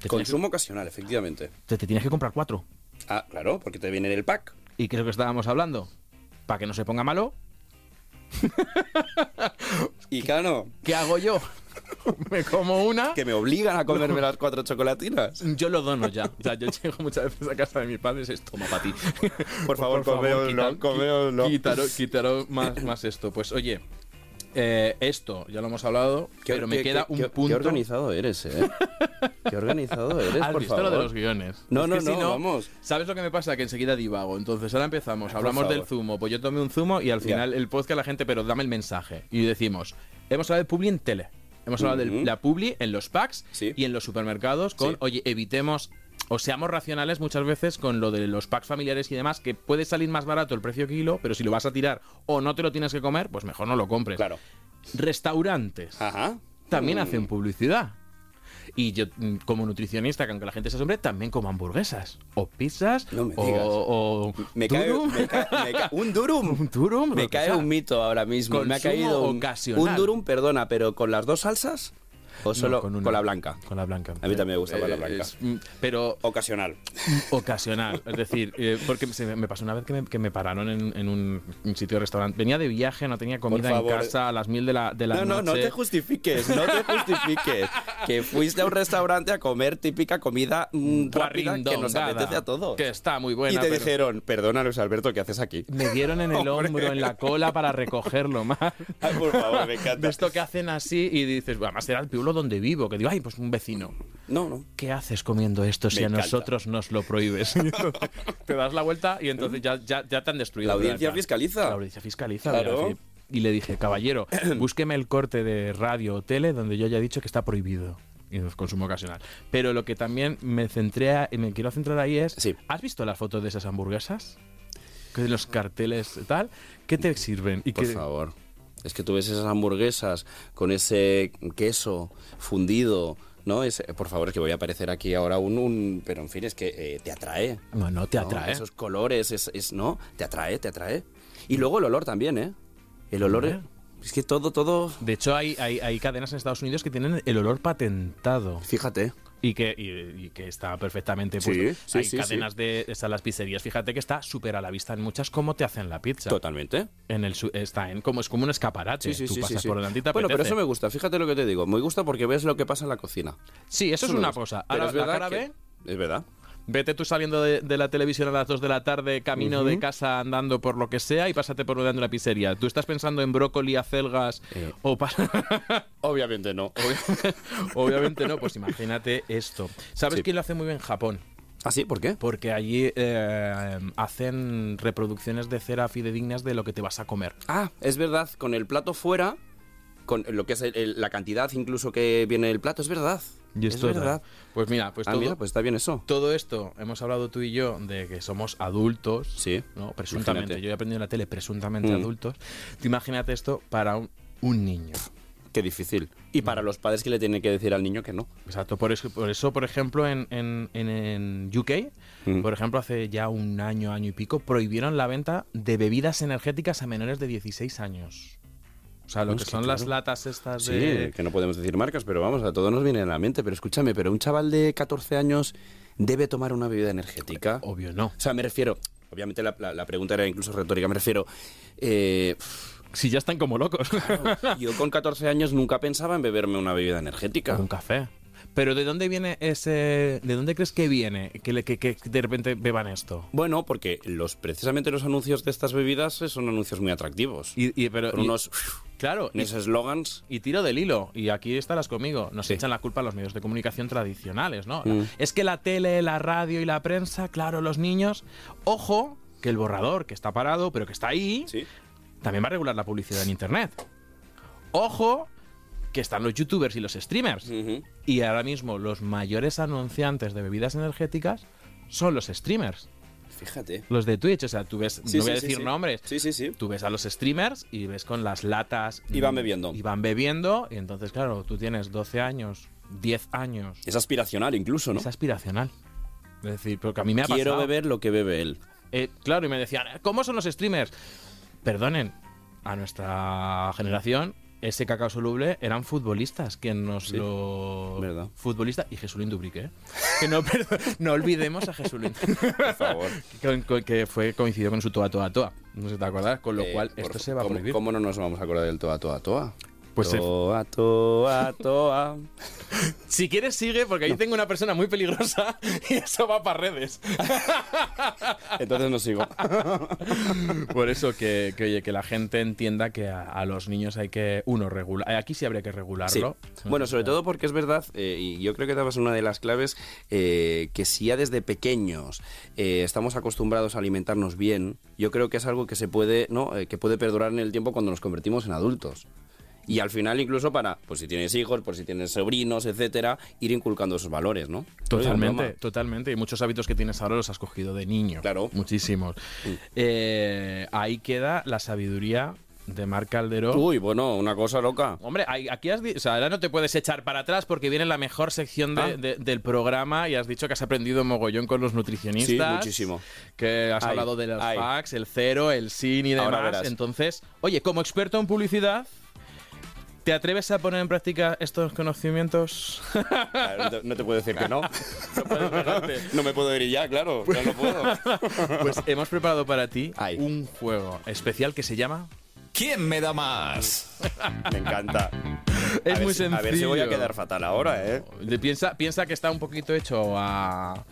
Te Consumo ocasional, efectivamente. te, te tienes que comprar cuatro. Ah, claro, porque te viene en el pack. ¿Y qué es lo que estábamos hablando? Para que no se ponga malo, Y ¿qué hago yo? Me como una. que me obligan a comerme las cuatro chocolatinas. Yo lo dono ya. O sea, yo llego muchas veces a casa de mis padres y es toma para ti. Por favor, coméoslo, quitar- coméoslo. qui- Quitaros, quitaros más, más esto. Pues oye, eh, esto ya lo hemos hablado, pero me queda un punto. Qué organizado eres, ¿eh? qué organizado eres, ¿Has por visto favor. lo de los guiones? No, Es no, si no, vamos. ¿Sabes lo que me pasa? Que enseguida divago. Entonces ahora empezamos, Por hablamos del zumo, pues yo tomé un zumo y al final el podcast la gente, pero dame el mensaje. Y decimos, hemos hablado de Publi en tele. Hemos hablado de la Publi en los packs Sí. y en los supermercados con, Sí. oye, evitemos o seamos racionales muchas veces con lo de los packs familiares y demás, que puede salir más barato el precio kilo, pero si lo vas a tirar o no te lo tienes que comer, pues mejor no lo compres. Claro. Restaurantes Ajá. también Mm. hacen publicidad. Y yo, mm, como nutricionista, que aunque la gente se asombre, también como hamburguesas. O pizzas. No me o, digas. o Me cae, durum. me cae- me cae- un durum. Un durum, Me cae un mito ahora mismo. Me ha caído un, ocasional. un durum, perdona, pero con las dos salsas o No, solo con, una. la blanca. Con la blanca. A mí también me gusta más la Eh, blanca. es, mm, pero Ocasional. ocasional. Es decir, eh, porque se me, pasó una vez que me, que me pararon en, en un, sitio de restaurante. Venía de viaje, no tenía comida en casa a las mil de la, de la No, no, no noche. te justifiques, no te justifiques. que fuiste a un restaurante a comer típica comida mm, rápida que nos apetece a todos. Que está muy buena. y te pero- dijeron, perdona Luis Alberto, ¿qué haces aquí? Me dieron en el hombro, en la cola para recogerlo más. Ay, por favor, me encanta. De esto que hacen así y dices, además era el pueblo donde vivo, que digo, ay, pues un vecino. No, no. ¿Qué haces comiendo esto si Me a encanta. nosotros nos lo prohíbes? Te das la vuelta y entonces ya, ya, ya te han destruido. La audiencia fiscaliza. La audiencia fiscaliza. Claro. Y le dije, caballero, búsqueme el corte de radio o tele donde yo haya dicho que está prohibido. Y el consumo ocasional. Pero lo que también me centré a- y me quiero centrar ahí es, Sí. ¿has visto las fotos de esas hamburguesas? Que de los carteles y tal, ¿qué te sirven? Y Por que, favor. Es que tú ves esas hamburguesas con ese queso fundido, ¿no? Ese- por favor, es que voy a aparecer aquí ahora un... un- pero en fin, es que eh, te atrae. No, no te ¿no? atrae. Esos colores, es, es- ¿no? Te atrae, te atrae. Y luego el olor también, ¿eh? El olor... Es que todo, todo... De hecho, hay, hay, hay cadenas en Estados Unidos que tienen el olor patentado. Fíjate. Y que, y, y que está perfectamente puesto. sí, Hay sí, cadenas de están las pizzerías. Fíjate que está súper a la vista en muchas cómo te hacen la pizza. Totalmente. En el su- está en como es como un escaparate. Tú pasas por delante y te Bueno, pero eso me gusta. Fíjate lo que te digo. Me gusta porque ves lo que pasa en la cocina. Sí, eso, es una gusta. cosa. Pero Ahora, es verdad cara que- B, Es verdad. Vete tú saliendo de, de la televisión a las 2 de la tarde, camino de casa andando por lo que sea y pásate por delante de una pizzería. ¿Tú estás pensando en brócoli, acelgas Eh. o Obviamente no. Obviamente no, pues imagínate esto. ¿Sabes Sí. quién lo hace muy bien? Japón. ¿Ah, sí? ¿Por qué? Porque allí eh, hacen reproducciones de cera fidedignas de lo que te vas a comer. Ah, es verdad. Con el plato fuera con lo que es el- el- la cantidad incluso que viene el plato, es verdad. Y es verdad. Pues mira, pues ah, todo, mira, pues está bien eso. todo esto, hemos hablado tú y yo de que somos adultos, Sí. ¿no? Presuntamente. Imagínate. Yo he aprendido en la tele presuntamente Mm. adultos. Tú imagínate esto para un, un niño. Qué difícil. Y para los padres que le tienen que decir al niño que no. Exacto, por eso, por, eso, por ejemplo, en, en, en- en UK, Mm. por ejemplo, hace ya un año, año y pico, prohibieron la venta de bebidas energéticas a menores de 16 años. O sea, lo Es que que son las latas estas Sí, de... que no podemos decir marcas, pero vamos, a todos nos viene a la mente. Pero escúchame, pero un chaval de 14 años debe tomar una bebida energética. Obvio no. O sea, me refiero, obviamente la, la- la pregunta era incluso retórica, me refiero, eh, Si ya están como locos. yo con 14 años nunca pensaba en beberme una bebida energética. un café. Pero ¿de dónde viene ese...? ¿De dónde crees que viene que, le- que, que de repente beban esto? Bueno, porque los precisamente los anuncios de estas bebidas son anuncios muy atractivos. Y, y- pero, y- unos, claro, unos eslogans. y tiro del hilo. Y aquí estarás conmigo. Nos Sí. echan la culpa a los medios de comunicación tradicionales, ¿no? Mm. Es que la tele, la radio y la prensa, claro, los niños... Ojo, que el borrador, que está parado, pero que está ahí, Sí. también va a regular la publicidad en Internet. Ojo, que están los youtubers y los streamers. Y ahora mismo los mayores anunciantes de bebidas energéticas son los streamers. Fíjate. Los de Twitch, o sea, tú ves, Sí, no voy a sí, decir sí. nombres, Sí, sí, sí. tú ves a los streamers y ves con las latas. Y van bebiendo. Y van bebiendo, y entonces, claro, tú tienes 12 años, 10 años. Es aspiracional incluso, ¿no? Es aspiracional. Es decir, porque a mí me ha Quiero pasado. beber lo que bebe él. Eh, claro, y me decían, ¿cómo son los streamers? Perdonen, a nuestra generación, ese cacao soluble eran futbolistas, quien nos Sí, lo... verdad. Futbolista y Jesulín Dubrique, ¿eh? Que no, perdón, no olvidemos a Jesulín. Por favor. Con- con- que fue coincidió con su toa toa toa. No sé te acuerdas, con lo Eh, cual por esto se va a ¿cómo, prohibir. ¿Cómo no nos vamos a acordar del toa, toa, toa? Pues toa, toa, toa. Si quieres sigue, porque ahí tengo una persona muy peligrosa y eso va para redes. Entonces no sigo. Por eso que, que, oye, que la gente entienda que a, a los niños hay que, uno, regular. Aquí sí habría que Sí. regularlo. Bueno, sobre todo porque es verdad, eh, y yo creo que dabas una de las claves, eh, que si ya desde pequeños eh, estamos acostumbrados a alimentarnos bien, yo creo que es algo que se puede, ¿no? Que puede perdurar en el tiempo cuando nos convertimos en adultos. Y al final incluso para, pues si tienes hijos, pues si tienes sobrinos, etcétera, ir inculcando esos valores, ¿no? Totalmente, totalmente. Y muchos hábitos que tienes ahora los has cogido de niño. Claro. Muchísimos. Eh, ahí queda la sabiduría de Marc Calderó. broma. Uy, bueno, una cosa loca. Hombre, aquí has o sea, ahora no te puedes echar para atrás porque viene la mejor sección de- Ah. de- del programa y has dicho que has aprendido mogollón con los nutricionistas. Sí, muchísimo. Que has Ay, hablado de los ay. el cero, el sin y demás. Entonces, oye, como experto en publicidad, ¿te atreves a poner en práctica estos conocimientos? No te, no te puedo decir que no. No. No me puedo ir ya, claro. Ya no puedo. Pues hemos preparado para ti Ay. un juego especial que se llama. ¿Quién me da más? Me encanta. Es a muy si- A ver si voy a sencillo. quedar fatal ahora, ¿eh? Piensa, piensa que está un poquito hecho a.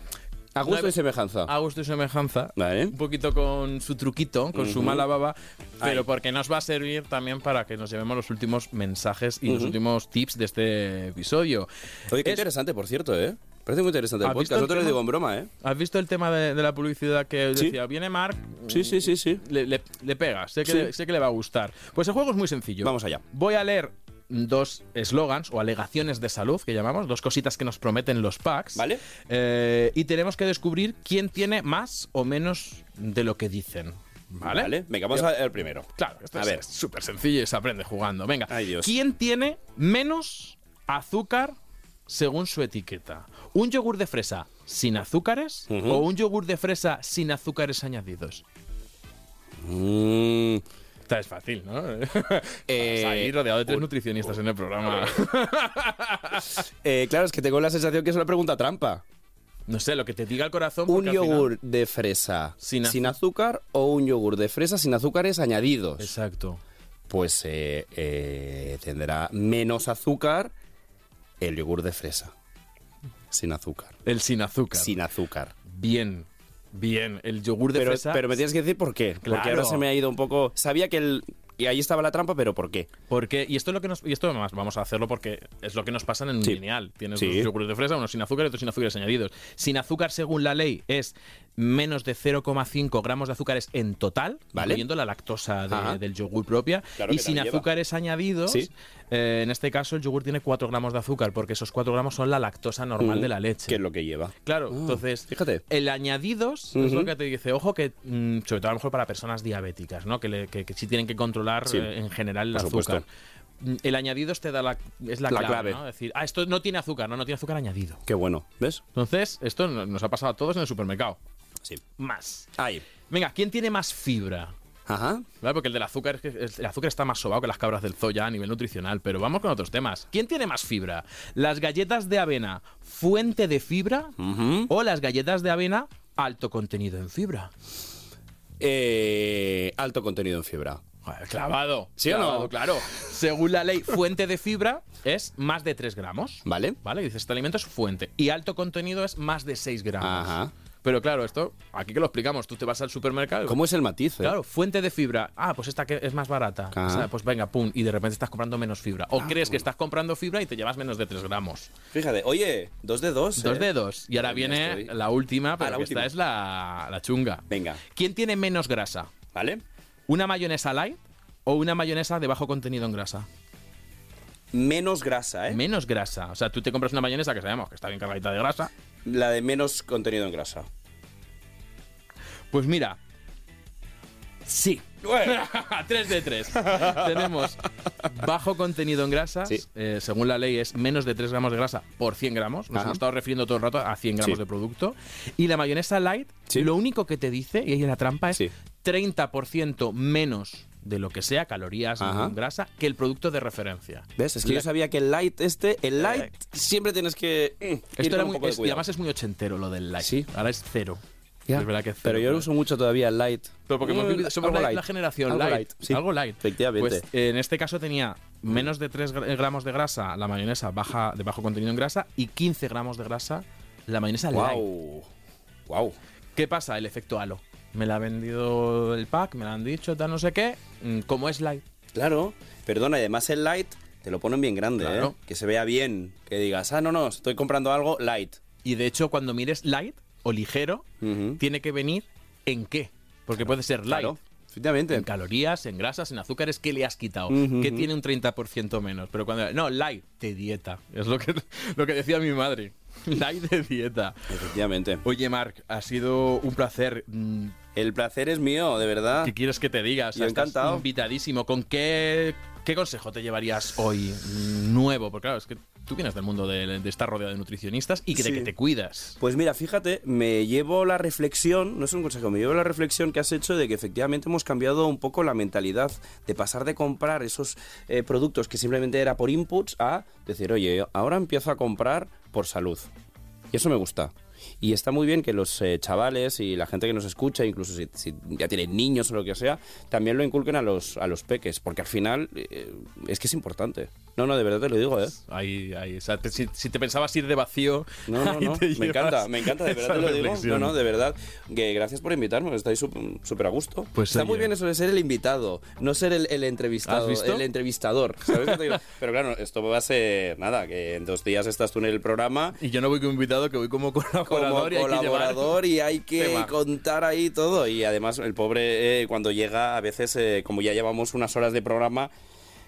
A gusto No- y semejanza. A gusto y semejanza. Vale. Un poquito con su truquito, con su mala baba, pero Ay. porque nos va a servir también para que nos llevemos los últimos mensajes y los Ujú. últimos tips de este episodio. Oye, qué Es- interesante, por cierto, ¿eh? Parece muy interesante el ¿Has visto podcast. No te lo digo en broma, ¿eh? ¿Has visto el tema de, de la publicidad que Sí. decía, viene Mark? Sí, sí, sí, sí. Le, le- le pega, sé que, Sí. le, sé que le va a gustar. Pues el juego es muy sencillo. Vamos allá. Voy a leer dos eslogans o alegaciones de salud que llamamos, dos cositas que nos prometen los packs. ¿Vale? Eh, y tenemos que descubrir quién tiene más o menos de lo que dicen. ¿Vale? Venga, vamos al primero. Claro, esto A es ver. súper sencillo y se aprende jugando. Venga, Ay, Dios. ¿quién tiene menos azúcar según su etiqueta? ¿Un yogur de fresa sin azúcares o un yogur de fresa sin azúcares añadidos? Es fácil, ¿no? Eh, ahí rodeado de tres nutricionistas en el programa. eh, claro, es que tengo la sensación que es una pregunta trampa. No sé, lo que te diga el corazón. ¿Un final- yogur de fresa Sin azúcar o un yogur de fresa sin azúcares añadidos? Exacto. Pues eh, eh, tendrá menos azúcar el yogur de fresa. Sin azúcar. El sin azúcar. Sin azúcar. Bien, bien. El yogur de Pero, fresa. pero me tienes que decir por qué. Porque Claro. ahora se me ha ido un poco. Sabía que el. Y ahí estaba la trampa, pero ¿por qué? Porque, y esto es lo que nos, y esto además vamos a hacerlo porque es lo que nos pasa en un Sí. lineal. Tienes Sí. dos yogures de fresa, uno sin azúcar y otro sin azúcares añadidos. Sin azúcar, según la ley, es menos de 0,5 gramos de azúcares en total, Vale. incluyendo la lactosa de- del yogur propia, Claro y sin lleva. azúcares añadidos. Sí. eh, en este caso, el yogur tiene 4 gramos de azúcar, porque esos 4 gramos son la lactosa normal Mm, de la leche. Que es lo que lleva. Claro, Ah, entonces, fíjate. el añadidos es lo que te dice, ojo que, mm, sobre todo a lo mejor para personas diabéticas, ¿no? Que, le- que, que sí tienen que controlar Sí, eh, en general el por azúcar. supuesto. El añadidos te da la, es la, La clave, clave. ¿no? Es decir, ah, esto no tiene azúcar, no, no tiene azúcar añadido. Qué bueno, ¿ves? Entonces, esto no- nos ha pasado a todos en el supermercado. Sí. Más. Ahí. Venga, ¿quién tiene más fibra? Ajá. ¿Vale? Porque el del azúcar, el azúcar está más sobado que las cabras del zoo ya a nivel nutricional, pero vamos con otros temas. ¿Quién tiene más fibra? ¿Las galletas de avena fuente de fibra o las galletas de avena alto contenido en fibra? Eh, alto contenido en fibra. Clavado. ¿Sí o no? Clavado, Claro. Según la ley, fuente de fibra es más de 3 gramos. ¿Vale? ¿Vale? Dices, este alimento es fuente. Y alto contenido es más de 6 gramos. Ajá. Pero claro, esto, aquí que lo explicamos, tú te vas al supermercado. ¿Cómo es el matiz? eh? Claro, fuente de fibra. Ah, pues esta que es más barata. Ajá. O sea, pues venga, pum, y de repente estás comprando menos fibra. O crees que estás comprando fibra y te llevas menos de 3 gramos. Fíjate, oye, dos de dos. Dos ¿eh? de dos. Y ahora viene estoy- la última, pero la última. esta es la, la chunga. Venga, ¿Quién tiene menos grasa? ¿vale? ¿Una mayonesa light o una mayonesa de bajo contenido en grasa? Menos grasa, ¿eh? Menos grasa. O sea, tú te compras una mayonesa que sabemos que está bien cargadita de grasa. La de menos contenido en grasa. Pues mira. Sí. 3 de 3. Tenemos bajo contenido en grasas. Sí. eh, según la ley es menos de 3 gramos de grasa por 100 gramos. Nos Ajá. hemos estado refiriendo todo el rato a 100 gramos Sí. de producto. Y la mayonesa light, Sí. lo único que te dice, y ahí la trampa es Sí. 30% menos de lo que sea, calorías Ajá. grasa, que el producto de referencia. ¿Ves? Es que yo sabía que el light este, el light, siempre tienes que. mm, ir Esto con era un muy, poco de es- y cuidado. además es muy ochentero lo del light. Sí. Ahora es cero. Ya. Es verdad que es Pero yo uso mucho todavía el light. Pero porque hemos Mm, vivido, algo la, light. la generación Algo light. sí. Algo light. Efectivamente. Pues en este caso tenía menos de 3 gramos de grasa la mayonesa baja, de bajo contenido en grasa y 15 gramos de grasa la mayonesa light. wow. Wow. ¿Qué pasa? El efecto halo. Me la ha vendido el pack, me la han dicho, tal, no sé qué. Mm, Como es light. Claro. Perdona, además el light te lo ponen bien grande, Claro. ¿eh? Que se vea bien. Que digas, ah, no, no, estoy comprando algo light. Y de hecho, cuando mires light o ligero, tiene que venir en qué. Porque puede ser light. Claro. Efectivamente. En calorías, en grasas, en azúcares, ¿qué le has quitado? Que ujú. tiene un 30% menos. Pero cuando. No, light de dieta. Es lo que, lo que decía mi madre. Light de dieta. Efectivamente. Oye, Marc, ha sido un placer. Mm, El placer es mío, de verdad. ¿Qué quieres que te diga? O sea, estás encantado. invitadísimo. ¿Con qué, qué consejo te llevarías hoy mm, nuevo? Porque claro, es que tú vienes del mundo de, de estar rodeado de nutricionistas y de Sí. que te cuidas. Pues mira, fíjate, me llevo la reflexión, no es un consejo, me llevo la reflexión que has hecho de que efectivamente hemos cambiado un poco la mentalidad de pasar de comprar esos eh, productos que simplemente era por inputs a decir, oye, ahora empiezo a comprar por salud. Y eso me gusta. Y está muy bien que los eh, chavales y la gente que nos escucha, incluso si, si ya tienen niños o lo que sea, también lo inculquen a los, a los peques, porque al final eh, es que es importante. No, no, de verdad te lo digo, ¿eh? Ahí, ahí. O sea, te- si, si te pensabas ir de vacío. No, no, no. Me encanta, me encanta, de verdad te lo digo. No, reflexión. no, de verdad. Que gracias por invitarme, estáis súper a gusto. Pues, Está oye. muy bien eso de ser el invitado, no ser el, el entrevistado, ¿Has visto? el entrevistador. ¿sabes qué te digo? Pero claro, esto va a ser nada, que en dos días estás tú en el programa Y yo no voy como invitado, que voy como colaborador. como y hay que llevar- colaborador y hay que contar ahí todo. Y además el pobre eh, cuando llega, a veces, eh, como ya llevamos unas horas de programa,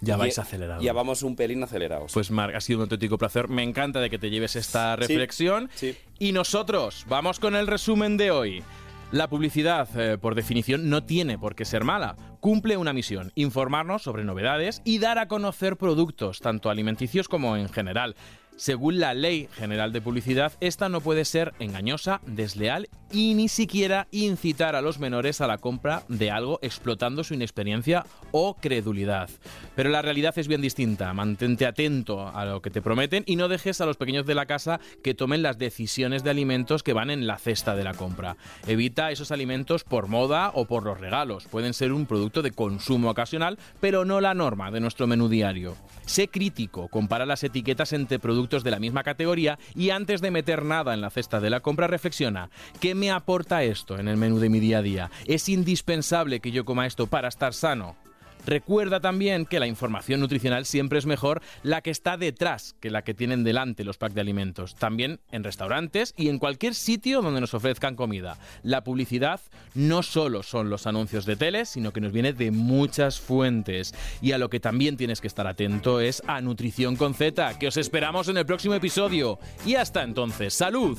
Ya vais ya- acelerado. Ya vamos un pelín acelerados. Pues Marc, ha sido un auténtico placer. Me encanta de que te lleves esta reflexión. sí. Y nosotros vamos con el resumen de hoy. La publicidad, eh, por definición, no tiene por qué ser mala. Cumple una misión, informarnos sobre novedades y dar a conocer productos, tanto alimenticios como en general. Según la Ley General de Publicidad, esta no puede ser engañosa, desleal y ni siquiera incitar a los menores a la compra de algo explotando su inexperiencia o credulidad. Pero la realidad es bien distinta. Mantente atento a lo que te prometen y no dejes a los pequeños de la casa que tomen las decisiones de alimentos que van en la cesta de la compra. Evita esos alimentos por moda o por los regalos. Pueden ser un producto de consumo ocasional, pero no la norma de nuestro menú diario. Sé crítico, compara las etiquetas entre de la misma categoría y antes de meter nada en la cesta de la compra reflexiona, ¿qué me aporta esto en el menú de mi día a día? ¿Es indispensable que yo coma esto para estar sano? Recuerda también que la información nutricional siempre es mejor la que está detrás que la que tienen delante los packs de alimentos. También en restaurantes y en cualquier sitio donde nos ofrezcan comida. La publicidad no solo son los anuncios de tele, sino que nos viene de muchas fuentes. Y a lo que también tienes que estar atento es a Nutrición con Z, que os esperamos en el próximo episodio. Y hasta entonces, salud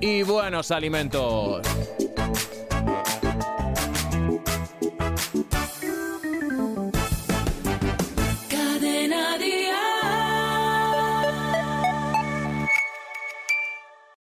y buenos alimentos.